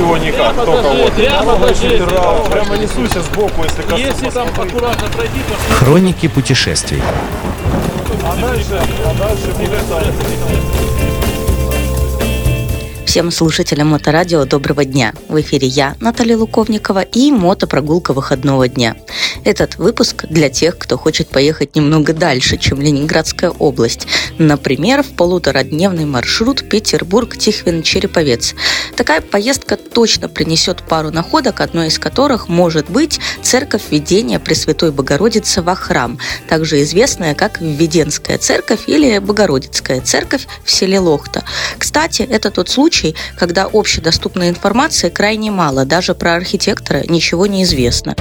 его никак, Прямо только вот. прямо прямо несуся сбоку, если коснусь. Если там аккуратно пройти, то Хроники путешествий. А дальше, а дальше будет. Всем слушателям Моторадио доброго дня. В эфире я, Наталья Луковникова, и мотопрогулка выходного дня. Этот выпуск для тех, кто хочет поехать немного дальше, чем Ленинградская область. Например, в полуторадневный маршрут Петербург-Тихвин-Череповец. Такая поездка точно принесет пару находок, одной из которых может быть церковь Введения Пресвятой Богородицы во храм, также известная как Введенская церковь или Богородицкая церковь в селе Лохта. Кстати, это тот случай, когда общедоступной информации крайне мало, даже про архитектора ничего не известно.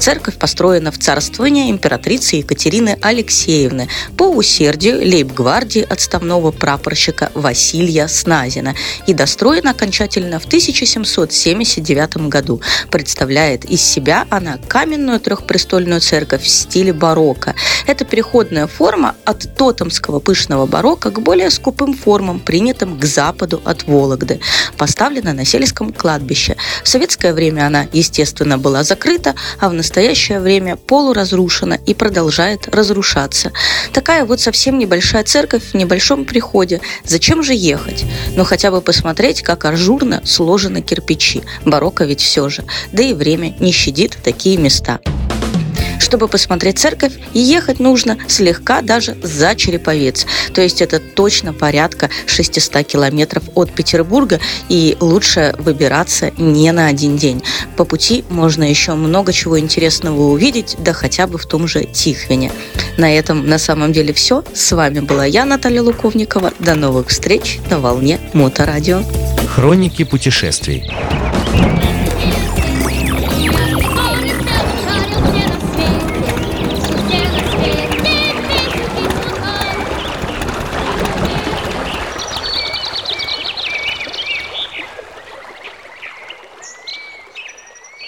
Церковь построена в царствование императрицы Екатерины Алексеевны по усердию лейб-гвардии отставного прапорщика Василия Сназина и достроена окончательно в 1779 году. Представляет из себя она каменную трехпрестольную церковь в стиле барокко. Это переходная форма от тотемского пышного барокко к более скупым формам, принятым к западу от Вологды. Поставлена на сельском кладбище. В советское время она, естественно, была закрыта, а в настоящее время полуразрушена и продолжает разрушаться. Такая вот совсем небольшая церковь в небольшом приходе. Зачем же ехать? Ну хотя бы посмотреть, как ажурно сложены кирпичи. Барокко ведь все же. Да и время не щадит такие места. Чтобы посмотреть церковь, ехать нужно слегка даже за Череповец. То есть это точно порядка 600 километров от Петербурга, и лучше выбираться не на один день. По пути можно еще много чего интересного увидеть, да хотя бы в том же Тихвине. На этом на самом деле все. С вами была я, Наталья Луковникова. До новых встреч на волне Моторадио. Хроники путешествий.